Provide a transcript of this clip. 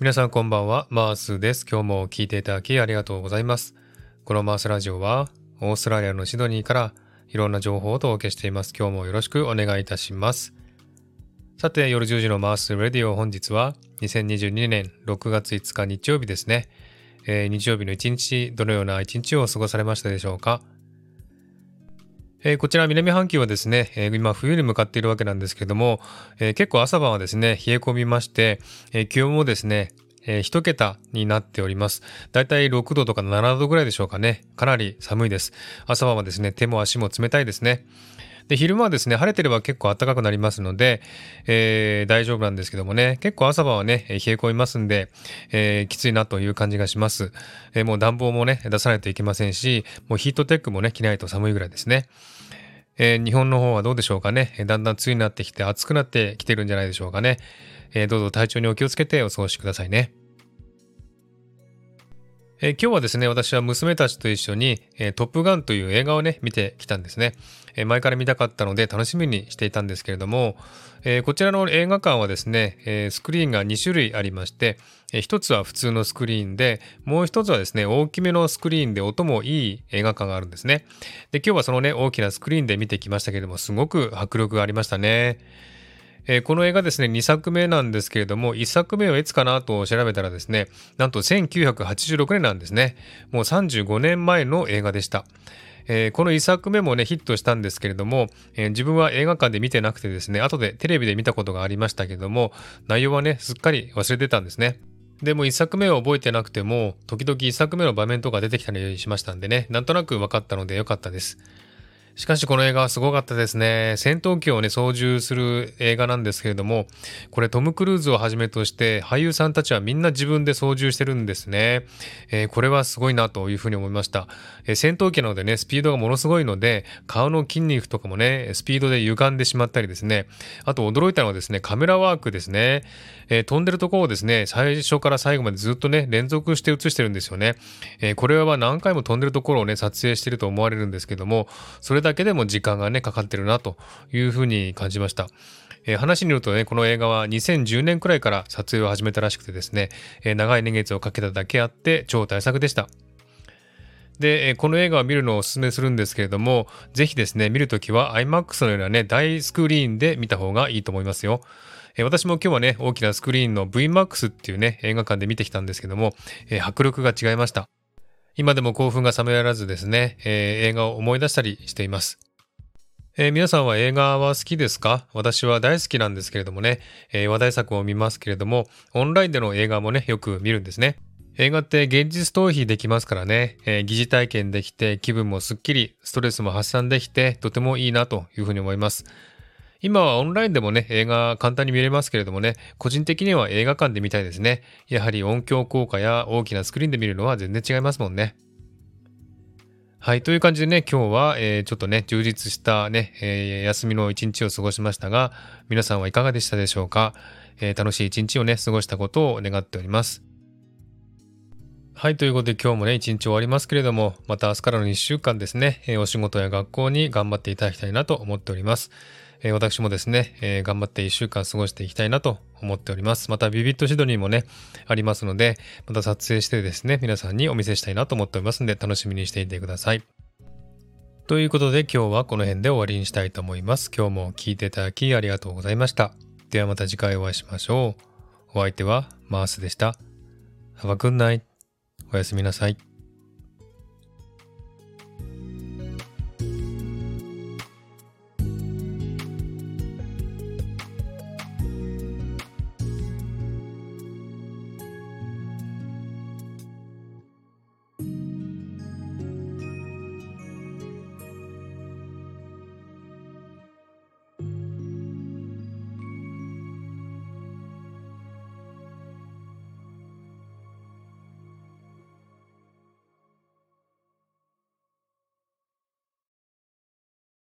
皆さんこんばんは、マースです。今日も聞いていただきありがとうございます。このマースラジオは、オーストラリアのシドニーからいろんな情報をお届けしています。今日もよろしくお願いいたします。さて、夜10時のマースラディオ本日は2022年6月5日日曜日ですね。えー、日曜日の一日、どのような一日を過ごされましたでしょうか？えー、こちら南半球はですね、えー、今冬に向かっているわけなんですけれども、えー、結構朝晩はですね、冷え込みまして、え気温もですね、えー、一桁になっております。だいたい6度とか7度ぐらいでしょうかね。かなり寒いです。朝晩はですね、手も足も冷たいですね。で、昼間はですね、晴れてれば結構暖かくなりますので、えー、大丈夫なんですけどもね、結構朝晩はね、冷え込みますんで、えー、きついなという感じがします。えー、もう暖房もね、出さないといけませんし、もうヒートテックもね、着ないと寒いぐらいですね。えー、日本の方はどうでしょうかね。だんだん梅雨になってきて暑くなってきてるんじゃないでしょうかね。えー、どうぞ体調にお気をつけてお過ごしくださいね。えー、今日はですね、私は娘たちと一緒に、えー、トップガンという映画をね、見てきたんですね、えー、前から見たかったので楽しみにしていたんですけれども、えこちらの映画館はですね、えスクリーンが2種類ありまして、え1つは普通のスクリーンで、もう1つはですね、大きめのスクリーンで音もいい映画館があるんですね。で、今日はそのね、大きなスクリーンで見てきましたけれども、すごく迫力がありましたね。えー、この映画ですね、2作目なんですけれども、1作目はいつかなと調べたらですね、なんと1986年なんですね。もう35年前の映画でした。えー、この1作目もね、ヒットしたんですけれども、えー、自分は映画館で見てなくてですね、後でテレビで見たことがありましたけれども、内容はね、すっかり忘れてたんですね。でも1作目を覚えてなくても、時々1作目の場面とか出てきたりしましたんでね、なんとなく分かったのでよかったです。しかしこの映画はすごかったですね。戦闘機をね、操縦する映画なんですけれども、これトム・クルーズをはじめとして俳優さんたちはみんな自分で操縦してるんですね。えー、これはすごいなというふうに思いました、えー、戦闘機なのでね、スピードがものすごいので、顔の筋肉とかもね、スピードで歪んでしまったりですね。あと驚いたのはですね、カメラワークですね。えー、飛んでるところをですね、最初から最後までずっとね、連続して映してるんですよね。えこれは何回も飛んでるところをね、撮影してると思われるんですけども、それだだけでも時間がね、かかってるなというふうに感じました。えー、話によるとね、この映画は2010年くらいから撮影を始めたらしくてですね、えー、長い年月をかけただけあって超大作でした。で、この映画を見るのをお勧めするんですけれども、ぜひですね、見るときは IMAX のようなね、大スクリーンで見た方がいいと思いますよ。私も今日はね、大きなスクリーンの VMAX っていうね、映画館で見てきたんですけども、え迫力が違いました。今でも興奮が冷めやらずですね、えー、映画を思い出したりしています。えー、皆さんは映画は好きですか？私は大好きなんですけれどもね、えー、話題作を見ますけれども、オンラインでの映画もね、よく見るんですね。映画って現実逃避できますからね、えー、疑似体験できて気分もすっきり、ストレスも発散できて、とてもいいなというふうに思います。今はオンラインでもね、映画簡単に見れますけれどもね、個人的には映画館で見たいですね。やはり音響効果や大きなスクリーンで見るのは全然違いますもんね。はい。という感じでね、今日は、えー、ちょっとね、充実したね、えー、休みの一日を過ごしましたが、皆さんはいかがでしたでしょうか、えー、楽しい一日をね、過ごしたことを願っております。はい。ということで今日もね、一日終わりますけれども、また明日からの一週間ですね、えお仕事や学校に頑張っていただきたいなと思っております。え私もですね、え頑張って一週間過ごしていきたいなと思っております。またビビットシドニーもね、ありますので、また撮影してですね、皆さんにお見せしたいなと思っておりますので、楽しみにしていてください。ということで今日はこの辺で終わりにしたいと思います。今日も聴いていただきありがとうございました。ではまた次回お会いしましょう。お相手はマースでした。Have a good night. おやすみなさい。